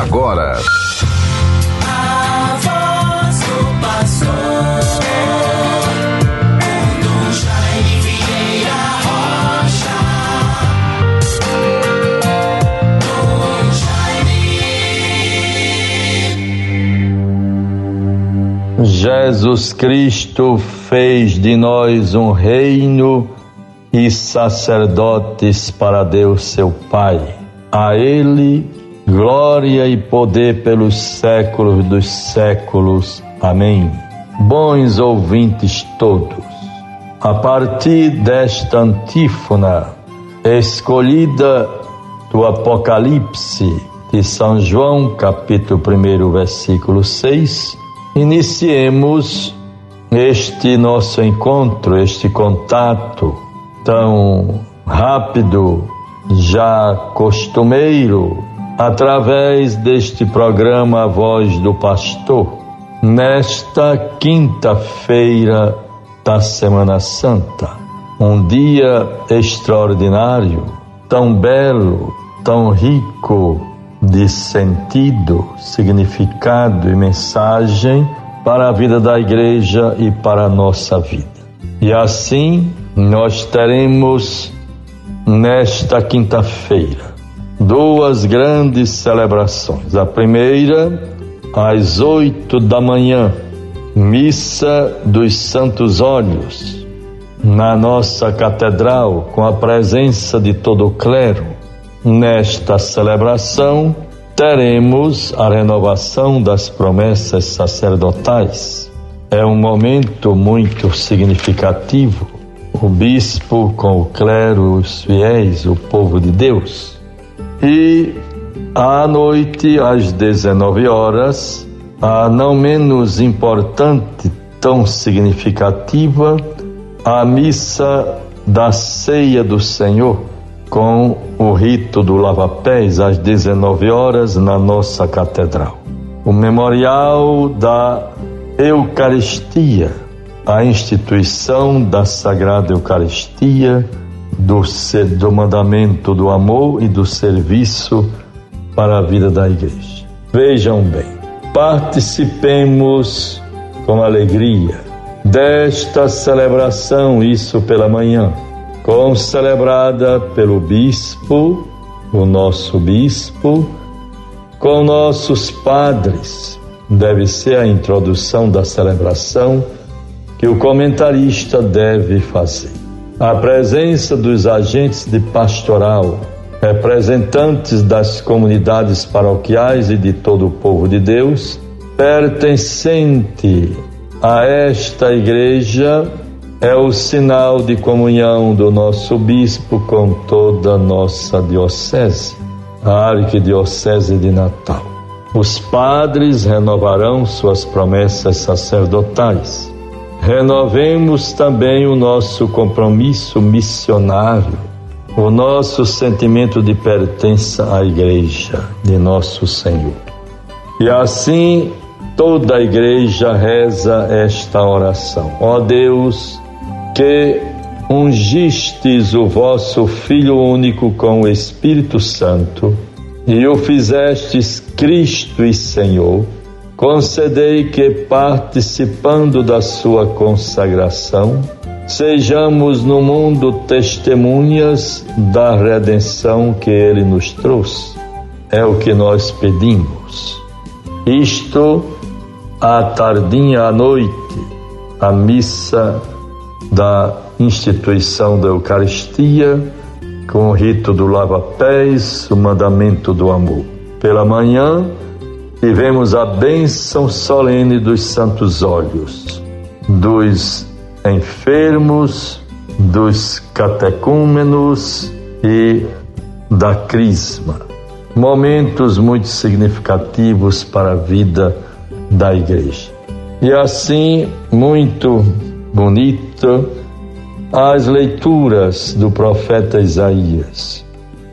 agora. Jesus Cristo fez de nós um reino e sacerdotes para Deus seu Pai. A Ele glória e poder pelos séculos dos séculos. Amém. Bons ouvintes todos, a partir desta antífona escolhida do Apocalipse de São João, capítulo 1, versículo 6, iniciemos este nosso encontro, este contato tão rápido, já costumeiro, através deste programa A Voz do Pastor, nesta quinta-feira da Semana Santa, um dia extraordinário, tão belo, tão rico de sentido, significado e mensagem para a vida da igreja e para a nossa vida. E assim nós teremos nesta quinta-feira duas grandes celebrações. A primeira, às oito da manhã, missa dos Santos Olhos, na nossa catedral, com a presença de todo o clero. Nesta celebração, teremos a renovação das promessas sacerdotais. É um momento muito significativo. O bispo com o clero, os fiéis, o povo de Deus. E à noite, às 19 horas, a não menos importante, tão significativa, a missa da ceia do Senhor, com o rito do lava-pés às 19 horas na nossa catedral. O memorial da Eucaristia, a instituição da Sagrada Eucaristia, do, do mandamento do amor e do serviço para a vida da igreja. Vejam bem, participemos com alegria desta celebração, isso pela manhã, com celebrada pelo bispo, o nosso bispo, com nossos padres. Deve ser a introdução da celebração que o comentarista deve fazer. A presença dos agentes de pastoral, representantes das comunidades paroquiais e de todo o povo de Deus, pertencente a esta igreja, é o sinal de comunhão do nosso bispo com toda a nossa diocese, a arquidiocese de Natal. Os padres renovarão suas promessas sacerdotais. Renovemos também o nosso compromisso missionário, o nosso sentimento de pertença à Igreja de Nosso Senhor. E assim toda a Igreja reza esta oração: Ó Deus, que ungistes o vosso Filho único com o Espírito Santo e o fizestes Cristo e Senhor, concedei que, participando da sua consagração, sejamos no mundo testemunhas da redenção que ele nos trouxe. É o que nós pedimos. Isto à tardinha à noite, a missa da instituição da Eucaristia com o rito do lava-pés, o mandamento do amor. Pela manhã, tivemos a bênção solene dos santos olhos, dos enfermos, dos catecúmenos e da crisma. Momentos muito significativos para a vida da igreja. E assim, muito bonito, as leituras do profeta Isaías.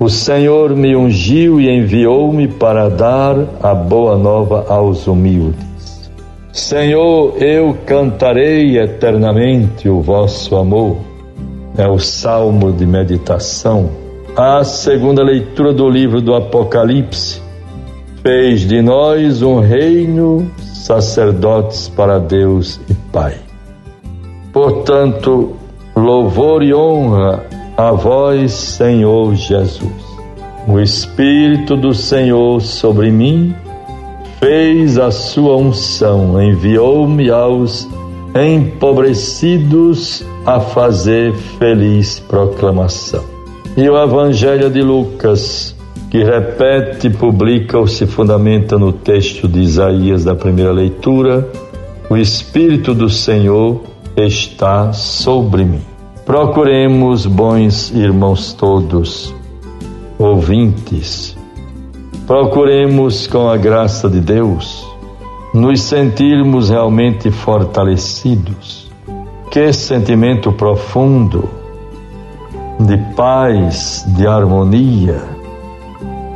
O Senhor me ungiu e enviou-me para dar a boa nova aos humildes. Senhor, eu cantarei eternamente o vosso amor. É o salmo de meditação. A segunda leitura do livro do Apocalipse fez de nós um reino, sacerdotes para Deus e Pai. Portanto, louvor e honra a vós, Senhor Jesus. O Espírito do Senhor sobre mim fez a sua unção, enviou-me aos empobrecidos a fazer feliz proclamação. E o Evangelho de Lucas, que repete, publica ou se fundamenta no texto de Isaías da primeira leitura, o Espírito do Senhor está sobre mim. Procuremos, bons irmãos todos, ouvintes, procuremos com a graça de Deus nos sentirmos realmente fortalecidos. Que sentimento profundo de paz, de harmonia,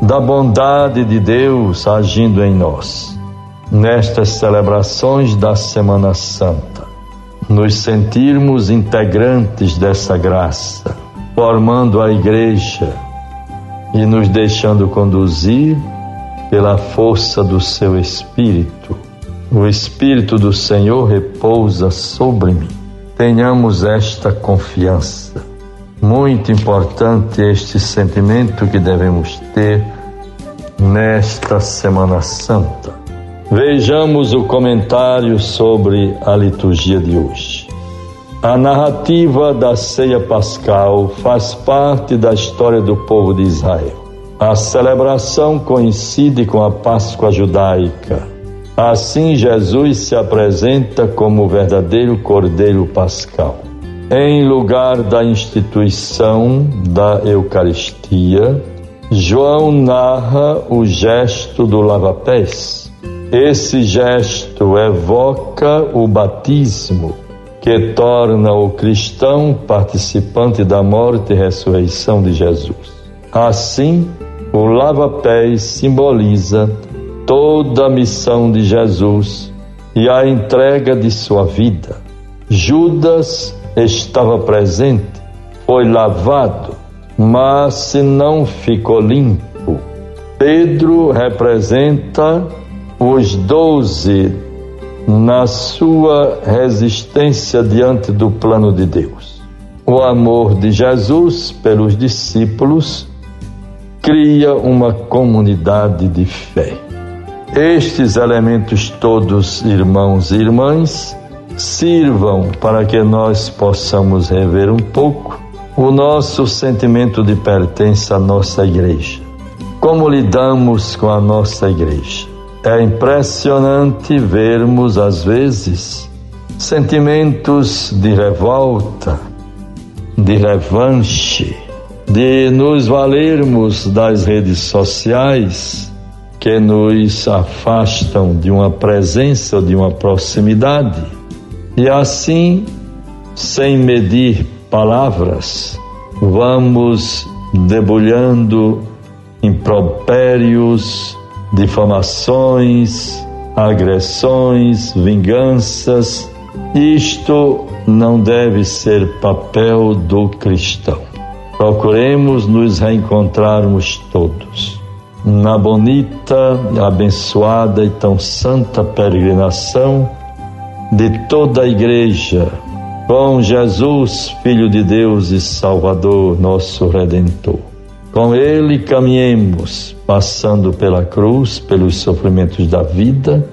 da bondade de Deus agindo em nós. Nestas celebrações da Semana Santa, nos sentirmos integrantes dessa graça, formando a Igreja e nos deixando conduzir pela força do seu Espírito. O Espírito do Senhor repousa sobre mim. Tenhamos esta confiança. Muito importante este sentimento que devemos ter nesta Semana Santa. Vejamos o comentário sobre a liturgia de hoje. A narrativa da ceia pascal faz parte da história do povo de Israel. A celebração coincide com a Páscoa judaica. Assim, Jesus se apresenta como o verdadeiro Cordeiro Pascal. Em lugar da instituição da Eucaristia, João narra o gesto do lava-pés. Esse gesto evoca o batismo que torna o cristão participante da morte e ressurreição de Jesus. Assim, o lava-pés simboliza toda a missão de Jesus e a entrega de sua vida. Judas estava presente, foi lavado, mas se não ficou limpo. Pedro representa os doze na sua resistência diante do plano de Deus. O amor de Jesus pelos discípulos cria uma comunidade de fé. Estes elementos todos, irmãos e irmãs, sirvam para que nós possamos rever um pouco o nosso sentimento de pertença à nossa igreja. Como lidamos com a nossa igreja? É impressionante vermos, às vezes, sentimentos de revolta, de revanche, de nos valermos das redes sociais que nos afastam de uma presença, de uma proximidade, e assim, sem medir palavras, vamos debulhando impropérios, difamações, agressões, vinganças. Isto não deve ser papel do cristão. Procuremos nos reencontrarmos todos na bonita, abençoada e tão santa peregrinação de toda a Igreja com Jesus, Filho de Deus e Salvador, nosso Redentor. Com Ele caminhemos, passando pela cruz, pelos sofrimentos da vida,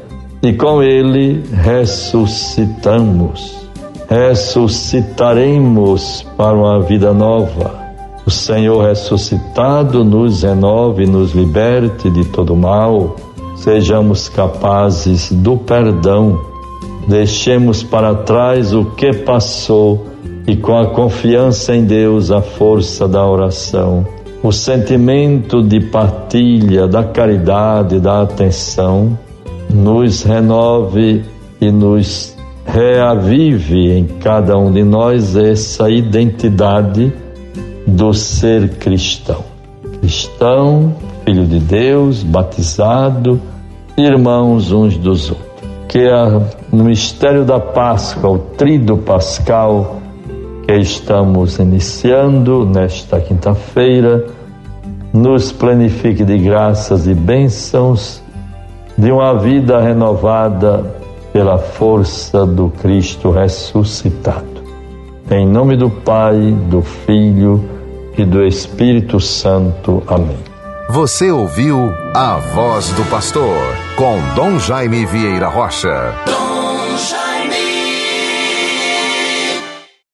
e com Ele ressuscitamos. Ressuscitaremos para uma vida nova. O Senhor ressuscitado nos renove, nos liberte de todo mal. Sejamos capazes do perdão. Deixemos para trás o que passou e com a confiança em Deus, a força da oração o sentimento de partilha, da caridade, da atenção, nos renove e nos reavive em cada um de nós essa identidade do ser cristão. Cristão, filho de Deus, batizado, irmãos uns dos outros. Que no mistério da Páscoa, o trido pascal, estamos iniciando nesta quinta-feira, nos planifique de graças e bênçãos de uma vida renovada pela força do Cristo ressuscitado. Em nome do Pai, do Filho e do Espírito Santo. Amém. Você ouviu A Voz do Pastor, com Dom Jaime Vieira Rocha.